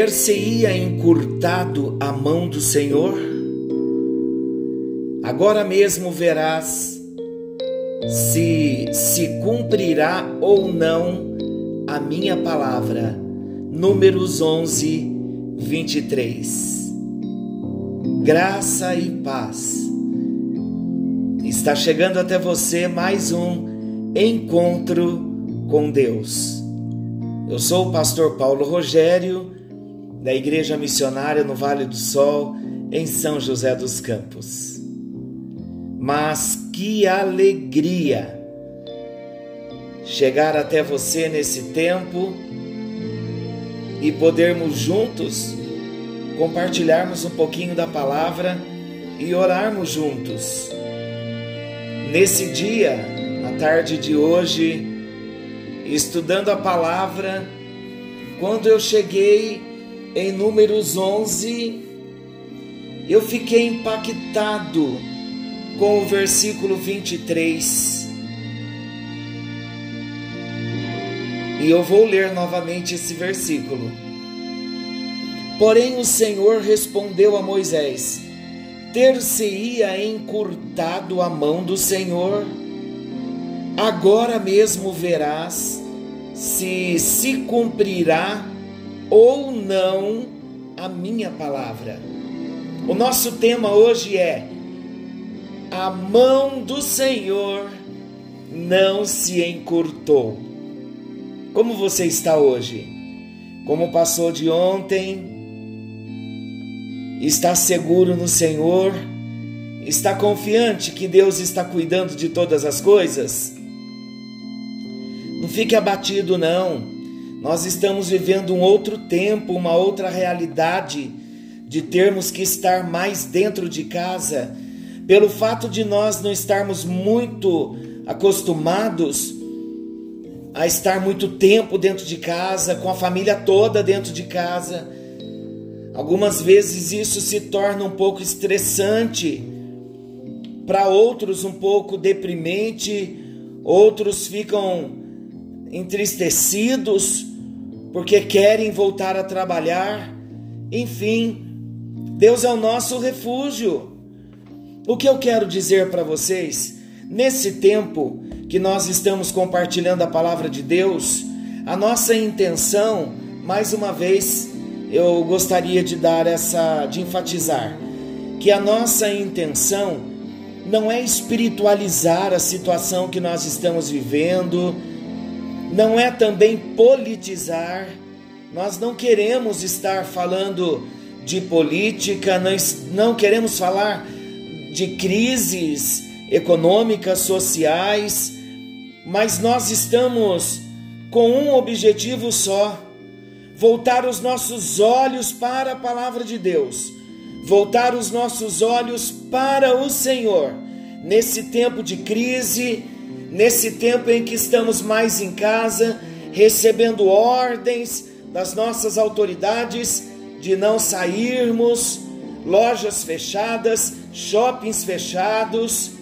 ter-se-ia encurtado a mão do Senhor? Agora mesmo verás se se cumprirá ou não a minha palavra. Números 11, 23. Graça e paz. Está chegando até você mais um encontro com Deus. Eu sou o pastor Paulo Rogério, da Igreja Missionária no Vale do Sol, em São José dos Campos. Mas que alegria chegar até você nesse tempo e podermos juntos compartilharmos um pouquinho da palavra e orarmos juntos. Nesse dia, na tarde de hoje, estudando a palavra, quando eu cheguei em Números 11, eu fiquei impactado com o versículo 23. E eu vou ler novamente esse versículo. Porém, o Senhor respondeu a Moisés: Ter-se-ia encurtado a mão do Senhor, agora mesmo verás se se cumprirá ou não a minha palavra. O nosso tema hoje é: a mão do Senhor não se encurtou. Como você está hoje? Como passou de ontem? Está seguro no Senhor? Está confiante que Deus está cuidando de todas as coisas? Não fique abatido, não. Nós estamos vivendo um outro tempo, uma outra realidade de termos que estar mais dentro de casa, pelo fato de nós não estarmos muito acostumados a estar muito tempo dentro de casa, com a família toda dentro de casa. Algumas vezes isso se torna um pouco estressante, para outros um pouco deprimente, outros ficam entristecidos porque querem voltar a trabalhar. Enfim, Deus é o nosso refúgio. O que eu quero dizer para vocês, nesse tempo que nós estamos compartilhando a palavra de Deus, a nossa intenção, mais uma vez, eu gostaria de dar essa, de enfatizar, que a nossa intenção não é espiritualizar a situação que nós estamos vivendo, não é também politizar. Nós não queremos estar falando de política, não queremos falar de crises econômicas, sociais, mas nós estamos com um objetivo só: voltar os nossos olhos para a palavra de Deus, voltar os nossos olhos para o Senhor. Nesse tempo de crise, nesse tempo em que estamos mais em casa, recebendo ordens das nossas autoridades de não sairmos, lojas fechadas, shoppings fechados.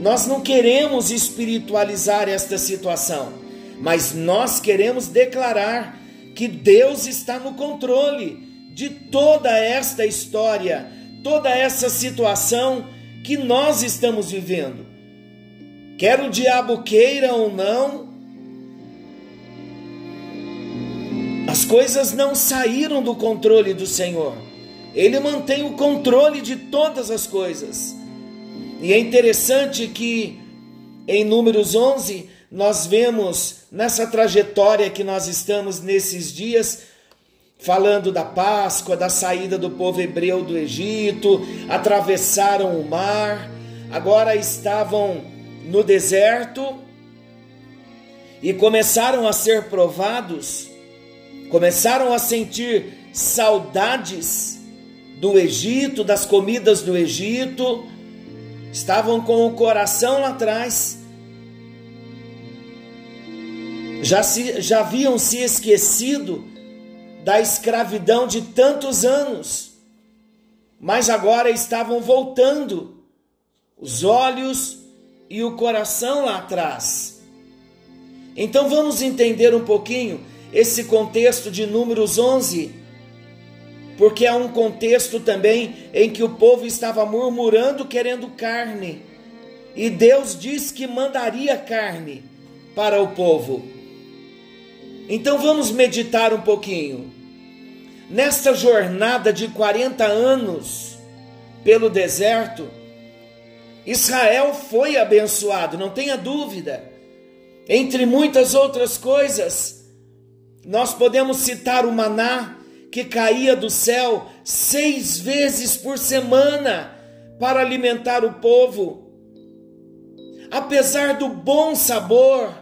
Nós não queremos espiritualizar esta situação, mas nós queremos declarar que Deus está no controle de toda esta história, toda essa situação que nós estamos vivendo. Quer o diabo queira ou não, as coisas não saíram do controle do Senhor. Ele mantém o controle de todas as coisas. E é interessante que em Números 11 nós vemos nessa trajetória que nós estamos nesses dias, falando da Páscoa, da saída do povo hebreu do Egito, atravessaram o mar, agora estavam no deserto e começaram a ser provados, começaram a sentir saudades do Egito, das comidas do Egito, estavam com o coração lá atrás, já, se, já haviam se esquecido da escravidão de tantos anos, mas agora estavam voltando, os olhos e o coração lá atrás. Então vamos entender um pouquinho esse contexto de Números 11 porque é um contexto também em que o povo estava murmurando querendo carne. E Deus diz que mandaria carne para o povo. Então vamos meditar um pouquinho. Nesta jornada de 40 anos pelo deserto, Israel foi abençoado, não tenha dúvida. Entre muitas outras coisas, nós podemos citar o maná que caía do céu seis vezes por semana para alimentar o povo. Apesar do bom sabor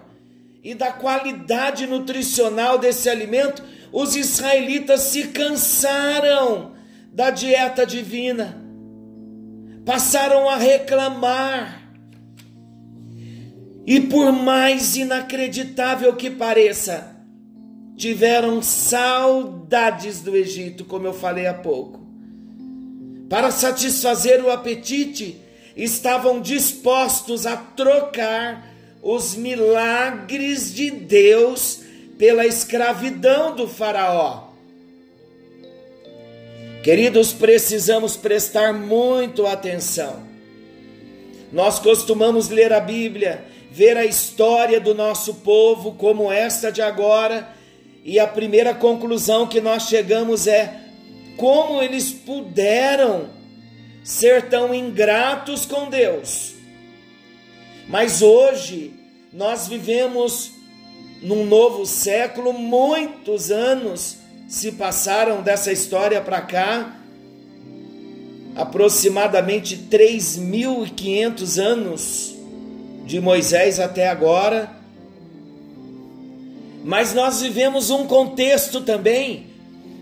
e da qualidade nutricional desse alimento, os israelitas se cansaram da dieta divina, passaram a reclamar. E por mais inacreditável que pareça, tiveram saudades do Egito, como eu falei há pouco. Para satisfazer o apetite, estavam dispostos a trocar os milagres de Deus pela escravidão do Faraó. Queridos, precisamos prestar muito atenção. Nós costumamos ler a Bíblia, ver a história do nosso povo, como esta de agora, e a primeira conclusão que nós chegamos é como eles puderam ser tão ingratos com Deus. Mas hoje nós vivemos num novo século, muitos anos se passaram dessa história para cá, aproximadamente 3.500 anos de Moisés até agora mas nós vivemos um contexto também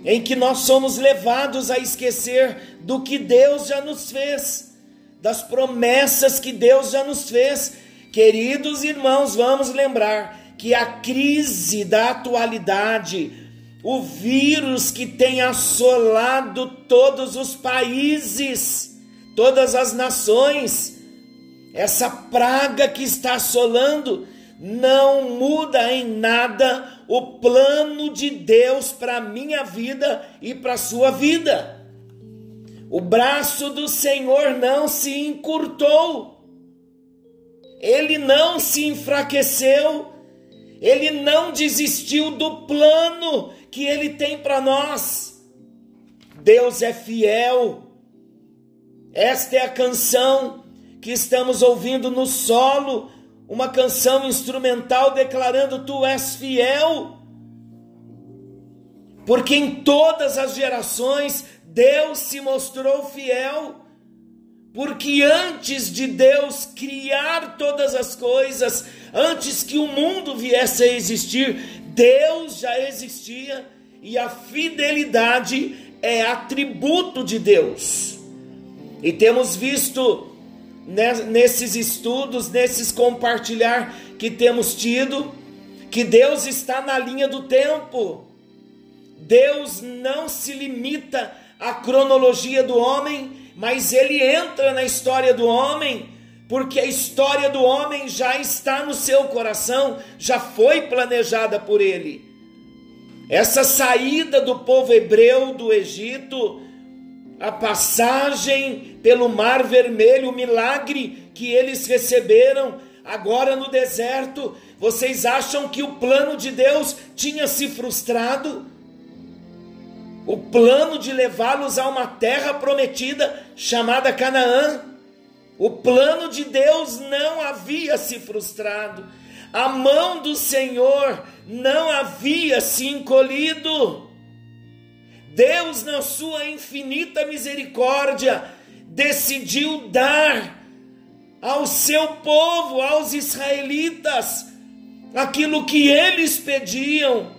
em que nós somos levados a esquecer do que Deus já nos fez, das promessas que Deus já nos fez. Queridos irmãos, vamos lembrar que a crise da atualidade, o vírus que tem assolado todos os países, todas as nações, essa praga que está assolando, não muda em nada o plano de Deus para a minha vida e para a sua vida. O braço do Senhor não se encurtou, ele não se enfraqueceu, ele não desistiu do plano que ele tem para nós. Deus é fiel. Esta é a canção que estamos ouvindo no solo uma canção instrumental declarando: Tu és fiel. Porque em todas as gerações Deus se mostrou fiel. Porque antes de Deus criar todas as coisas, antes que o mundo viesse a existir, Deus já existia e a fidelidade é atributo de Deus. E temos visto nesses estudos, nesses compartilhar que temos tido, que Deus está na linha do tempo. Deus não se limita à cronologia do homem, mas ele entra na história do homem, porque a história do homem já está no seu coração, já foi planejada por ele. Essa saída do povo hebreu do Egito a passagem pelo Mar Vermelho, o milagre que eles receberam agora no deserto. Vocês acham que o plano de Deus tinha se frustrado? O plano de levá-los a uma terra prometida chamada Canaã. O plano de Deus não havia se frustrado. A mão do Senhor não havia se encolhido. Deus, na sua infinita misericórdia, decidiu dar ao seu povo, aos israelitas, aquilo que eles pediam,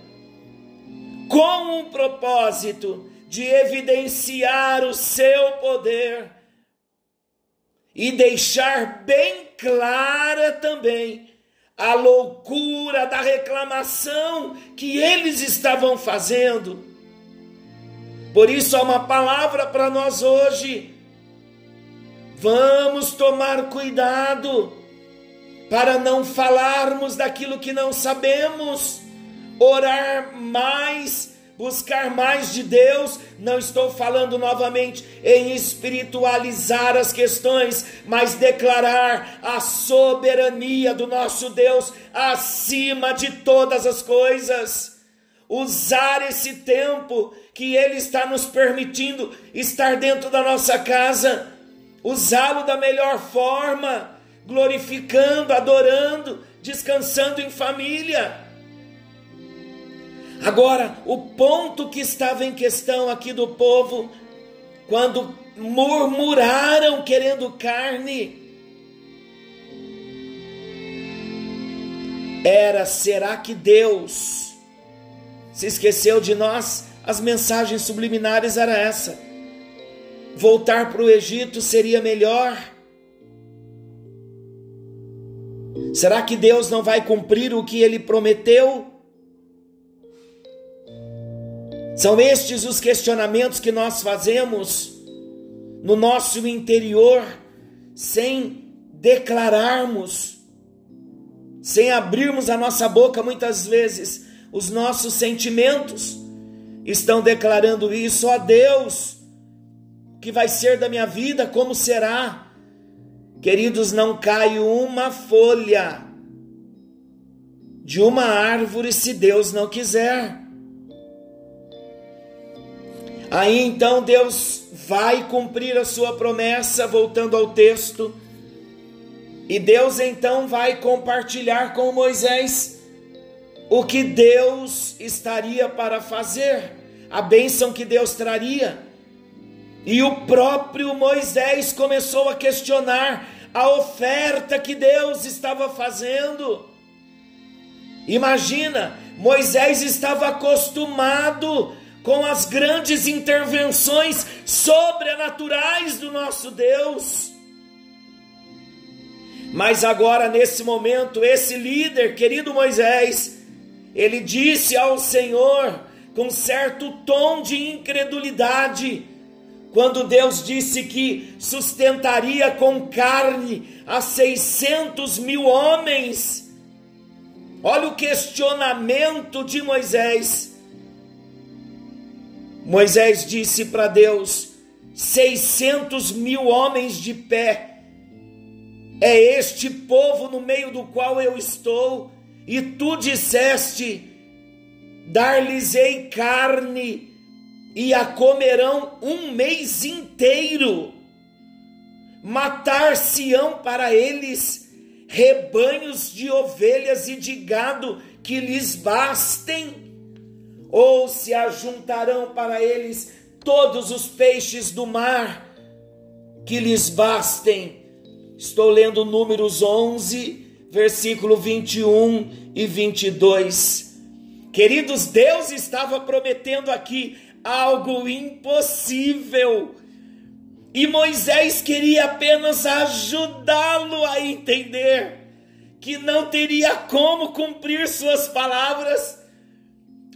com um propósito de evidenciar o seu poder e deixar bem clara também a loucura da reclamação que eles estavam fazendo por isso há uma palavra para nós hoje. Vamos tomar cuidado para não falarmos daquilo que não sabemos, orar mais, buscar mais de Deus, não estou falando novamente em espiritualizar as questões, mas declarar a soberania do nosso Deus acima de todas as coisas. Usar esse tempo que Ele está nos permitindo estar dentro da nossa casa, usá-lo da melhor forma, glorificando, adorando, descansando em família. Agora, o ponto que estava em questão aqui do povo, quando murmuraram querendo carne, era: será que Deus se esqueceu de nós? As mensagens subliminares era essa. Voltar para o Egito seria melhor. Será que Deus não vai cumprir o que ele prometeu? São estes os questionamentos que nós fazemos no nosso interior, sem declararmos, sem abrirmos a nossa boca, muitas vezes, os nossos sentimentos estão declarando isso a Deus. O que vai ser da minha vida? Como será? Queridos, não cai uma folha de uma árvore se Deus não quiser. Aí então Deus vai cumprir a sua promessa, voltando ao texto, e Deus então vai compartilhar com Moisés o que Deus estaria para fazer, a bênção que Deus traria. E o próprio Moisés começou a questionar a oferta que Deus estava fazendo. Imagina, Moisés estava acostumado com as grandes intervenções sobrenaturais do nosso Deus. Mas agora, nesse momento, esse líder, querido Moisés, ele disse ao Senhor, com certo tom de incredulidade, quando Deus disse que sustentaria com carne a 600 mil homens. Olha o questionamento de Moisés. Moisés disse para Deus: 600 mil homens de pé, é este povo no meio do qual eu estou, e tu disseste: dar-lhes-ei carne, e a comerão um mês inteiro, matar-se-ão para eles rebanhos de ovelhas e de gado que lhes bastem ou se ajuntarão para eles todos os peixes do mar que lhes bastem. Estou lendo Números 11, versículo 21 e 22. Queridos, Deus estava prometendo aqui algo impossível. E Moisés queria apenas ajudá-lo a entender que não teria como cumprir suas palavras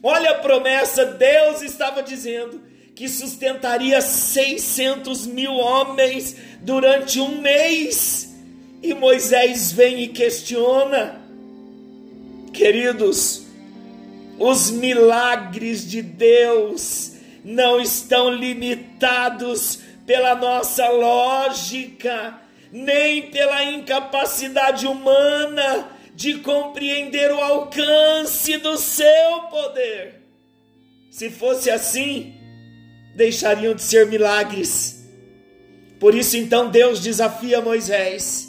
Olha a promessa, Deus estava dizendo que sustentaria 600 mil homens durante um mês. E Moisés vem e questiona, queridos, os milagres de Deus não estão limitados pela nossa lógica, nem pela incapacidade humana de compreender o alcance do seu poder. Se fosse assim, deixariam de ser milagres. Por isso, então, Deus desafia Moisés.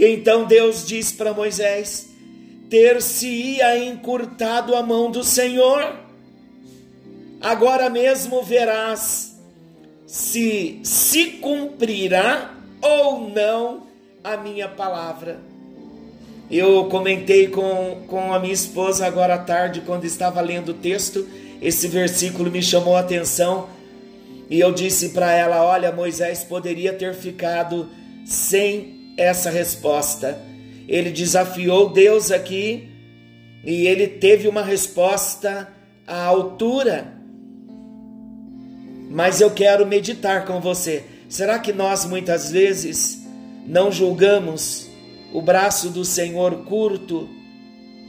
E então Deus diz para Moisés: ter-se-ia encurtado a mão do Senhor. Agora mesmo verás se se cumprirá ou não a minha palavra. Eu comentei com, com a minha esposa agora à tarde, quando estava lendo o texto, esse versículo me chamou a atenção e eu disse para ela: Olha, Moisés poderia ter ficado sem essa resposta. Ele desafiou Deus aqui e ele teve uma resposta à altura. Mas eu quero meditar com você. Será que nós muitas vezes não julgamos o braço do Senhor curto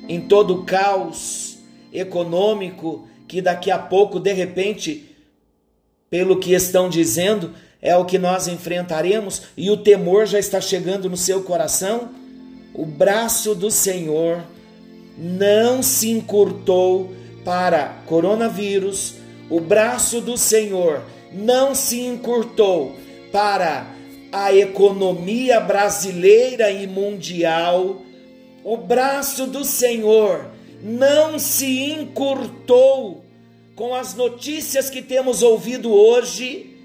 em todo o caos econômico que daqui a pouco, de repente, pelo que estão dizendo, é o que nós enfrentaremos e o temor já está chegando no seu coração? O braço do Senhor não se encurtou para coronavírus, o braço do Senhor não se encurtou para a economia brasileira e mundial, o braço do Senhor não se encurtou com as notícias que temos ouvido hoje,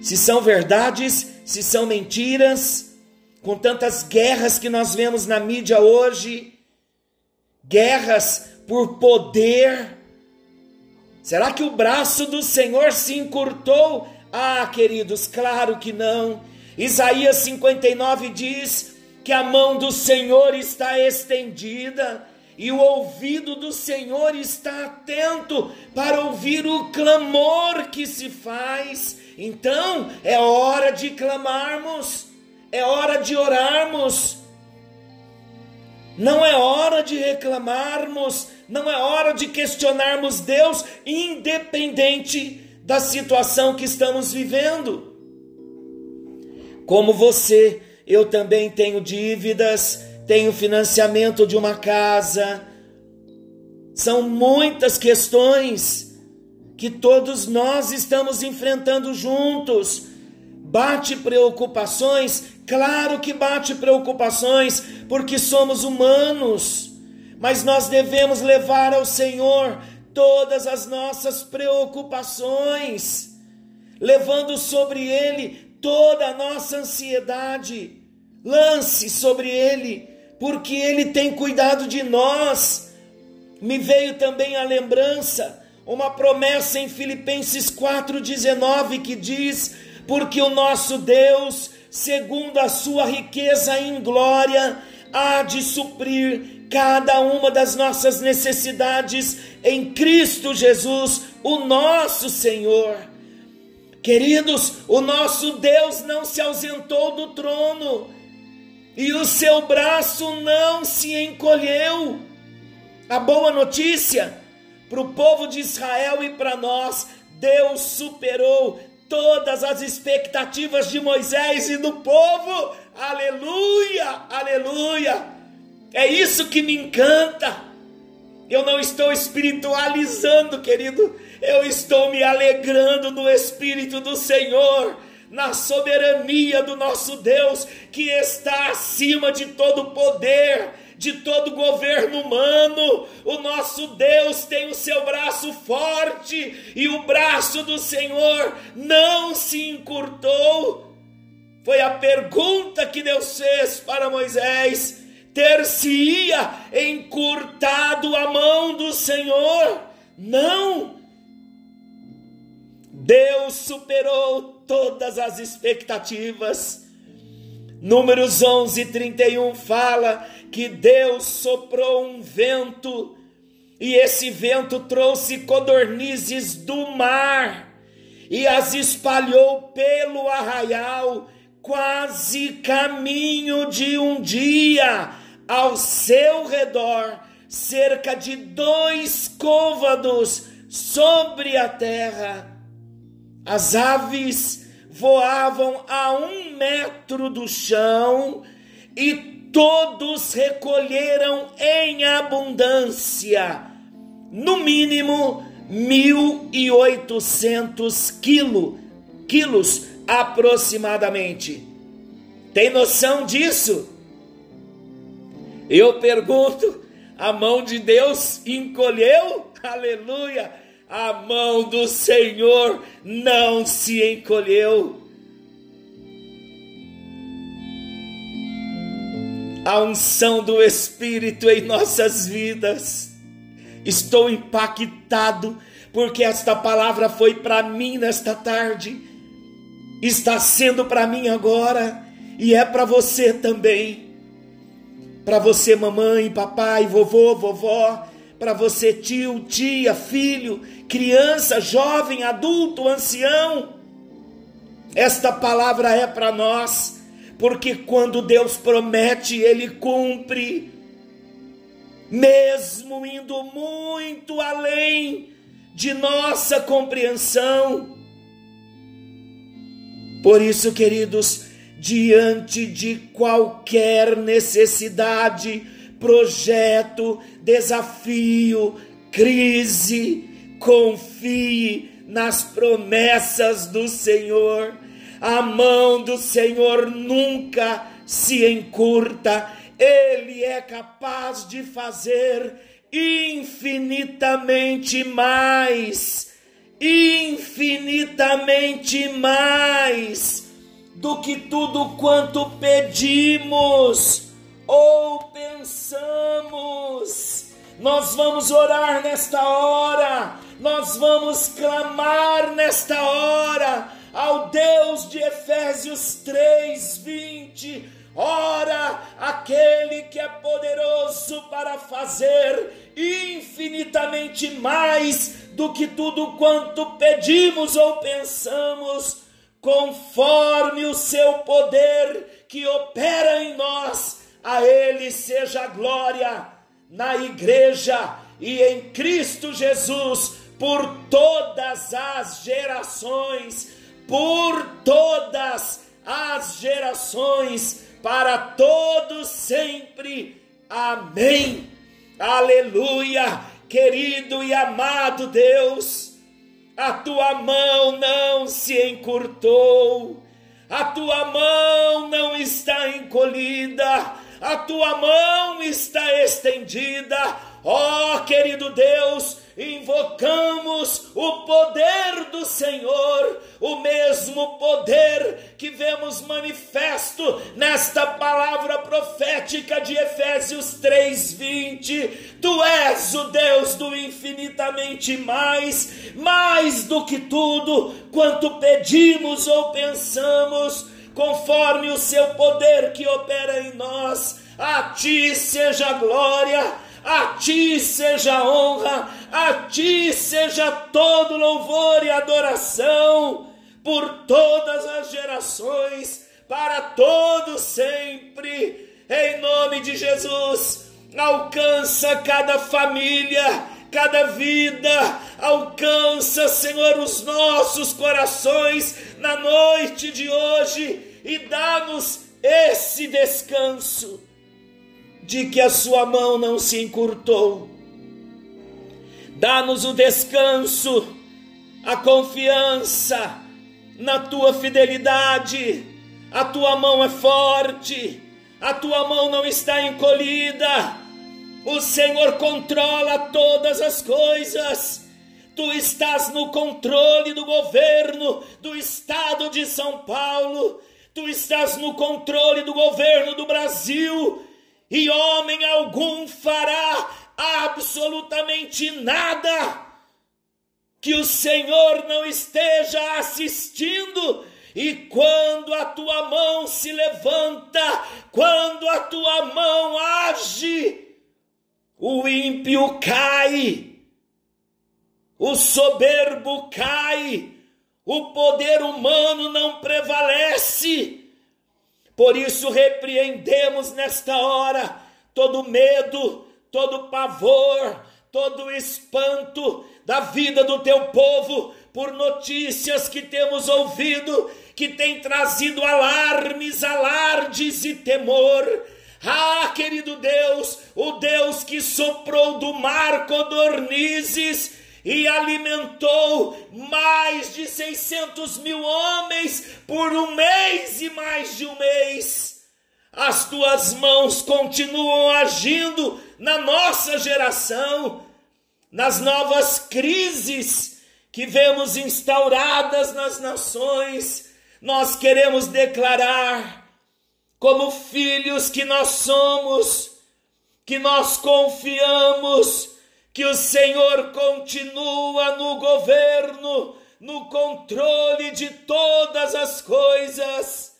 se são verdades, se são mentiras, com tantas guerras que nós vemos na mídia hoje, guerras por poder. Será que o braço do Senhor se encurtou? Ah, queridos, claro que não. Isaías 59 diz que a mão do Senhor está estendida e o ouvido do Senhor está atento para ouvir o clamor que se faz. Então é hora de clamarmos, é hora de orarmos. Não é hora de reclamarmos, não é hora de questionarmos Deus, independente da situação que estamos vivendo. Como você, eu também tenho dívidas, tenho financiamento de uma casa. São muitas questões que todos nós estamos enfrentando juntos. Bate preocupações? Claro que bate preocupações, porque somos humanos, mas nós devemos levar ao Senhor todas as nossas preocupações, levando sobre Ele toda a nossa ansiedade. Lance sobre Ele, porque Ele tem cuidado de nós. Me veio também a lembrança, uma promessa em Filipenses 4,19 que diz: Porque o nosso Deus, segundo a sua riqueza em glória, há de suprir cada uma das nossas necessidades em Cristo Jesus, o nosso Senhor. Queridos, o nosso Deus não se ausentou do trono, e o seu braço não se encolheu. A boa notícia para o povo de Israel e para nós, Deus superou todas as expectativas de Moisés e do povo. Aleluia, aleluia. É isso que me encanta. Eu não estou espiritualizando, querido. Eu estou me alegrando no Espírito do Senhor na soberania do nosso Deus, que está acima de todo poder, de todo governo humano. O nosso Deus tem o seu braço forte e o braço do Senhor não se encurtou. Foi a pergunta que Deus fez para Moisés: ter-se-ia encurtado a mão do Senhor? Não. Deus superou todas as expectativas. Números 11, 31 fala que Deus soprou um vento e esse vento trouxe codornizes do mar e as espalhou pelo arraial, quase caminho de um dia, ao seu redor, cerca de dois côvados sobre a terra. As aves voavam a um metro do chão e todos recolheram em abundância, no mínimo mil e oitocentos quilo, quilos aproximadamente. Tem noção disso? Eu pergunto, a mão de Deus encolheu? Aleluia! a mão do Senhor não se encolheu. A unção do Espírito em nossas vidas. Estou impactado porque esta palavra foi para mim nesta tarde, está sendo para mim agora e é para você também. Para você, mamãe, papai, vovô, vovó, para você, tio, tia, filho, criança, jovem, adulto, ancião. Esta palavra é para nós, porque quando Deus promete, Ele cumpre. Mesmo indo muito além de nossa compreensão. Por isso, queridos, diante de qualquer necessidade, projeto, desafio, crise, confie nas promessas do Senhor. A mão do Senhor nunca se encurta, Ele é capaz de fazer infinitamente mais, infinitamente mais do que tudo quanto pedimos ou pensamos. Nós vamos orar nesta hora, nós vamos clamar nesta hora ao Deus de Efésios 3, 20. Ora, aquele que é poderoso para fazer infinitamente mais do que tudo quanto pedimos ou pensamos, conforme o seu poder que opera em nós, a Ele seja a glória na igreja e em Cristo Jesus por todas as gerações, por todas as gerações, para todos sempre. Amém. Aleluia, querido e amado Deus, a tua mão não se encurtou, a tua mão não está encolhida, a tua mão está estendida, ó oh, querido Deus invocamos o poder do Senhor, o mesmo poder que vemos manifesto nesta palavra profética de Efésios 3:20. Tu és o Deus do infinitamente mais, mais do que tudo quanto pedimos ou pensamos, conforme o seu poder que opera em nós. A ti seja glória a ti seja a honra, a ti seja todo louvor e adoração por todas as gerações, para todos sempre, em nome de Jesus. Alcança cada família, cada vida, alcança, Senhor, os nossos corações na noite de hoje e dá-nos esse descanso de que a sua mão não se encurtou. Dá-nos o descanso, a confiança na tua fidelidade. A tua mão é forte, a tua mão não está encolhida. O Senhor controla todas as coisas. Tu estás no controle do governo do estado de São Paulo. Tu estás no controle do governo do Brasil e homem algum fará absolutamente nada que o Senhor não esteja assistindo. E quando a tua mão se levanta, quando a tua mão age, o ímpio cai, o soberbo cai, o poder humano não prevalece por isso repreendemos nesta hora todo medo, todo pavor, todo espanto da vida do teu povo por notícias que temos ouvido que tem trazido alarmes, alardes e temor. Ah, querido Deus, o Deus que soprou do mar codornizes e alimentou mais de 600 mil homens por um mês e mais de um mês. As tuas mãos continuam agindo na nossa geração, nas novas crises que vemos instauradas nas nações. Nós queremos declarar, como filhos que nós somos, que nós confiamos que o Senhor continua no governo, no controle de todas as coisas.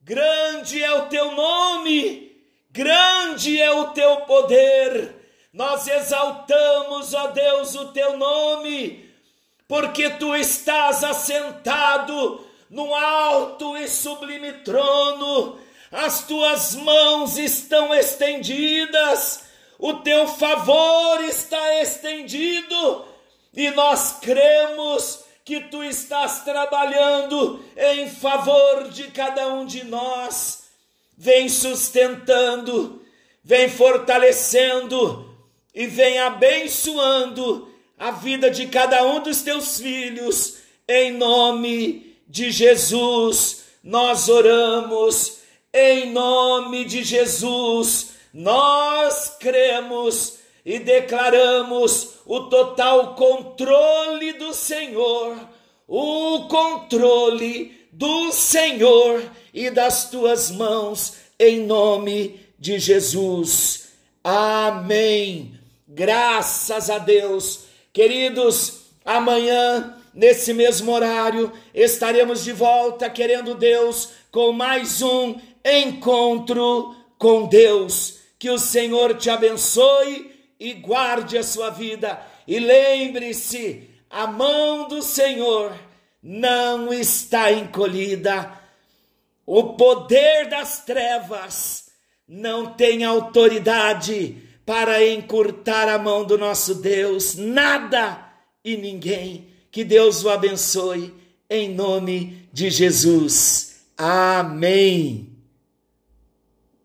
Grande é o teu nome, grande é o teu poder. Nós exaltamos, ó Deus, o teu nome, porque tu estás assentado no alto e sublime trono, as tuas mãos estão estendidas o teu favor está estendido e nós cremos que tu estás trabalhando em favor de cada um de nós. Vem sustentando, vem fortalecendo e vem abençoando a vida de cada um dos teus filhos, em nome de Jesus. Nós oramos, em nome de Jesus, nós cremos e declaramos o total controle do Senhor, o controle do Senhor e das tuas mãos, em nome de Jesus. Amém. Graças a Deus. Queridos, amanhã, nesse mesmo horário, estaremos de volta, querendo Deus, com mais um encontro com Deus. Que o Senhor te abençoe e guarde a sua vida. E lembre-se: a mão do Senhor não está encolhida. O poder das trevas não tem autoridade para encurtar a mão do nosso Deus. Nada e ninguém. Que Deus o abençoe em nome de Jesus. Amém.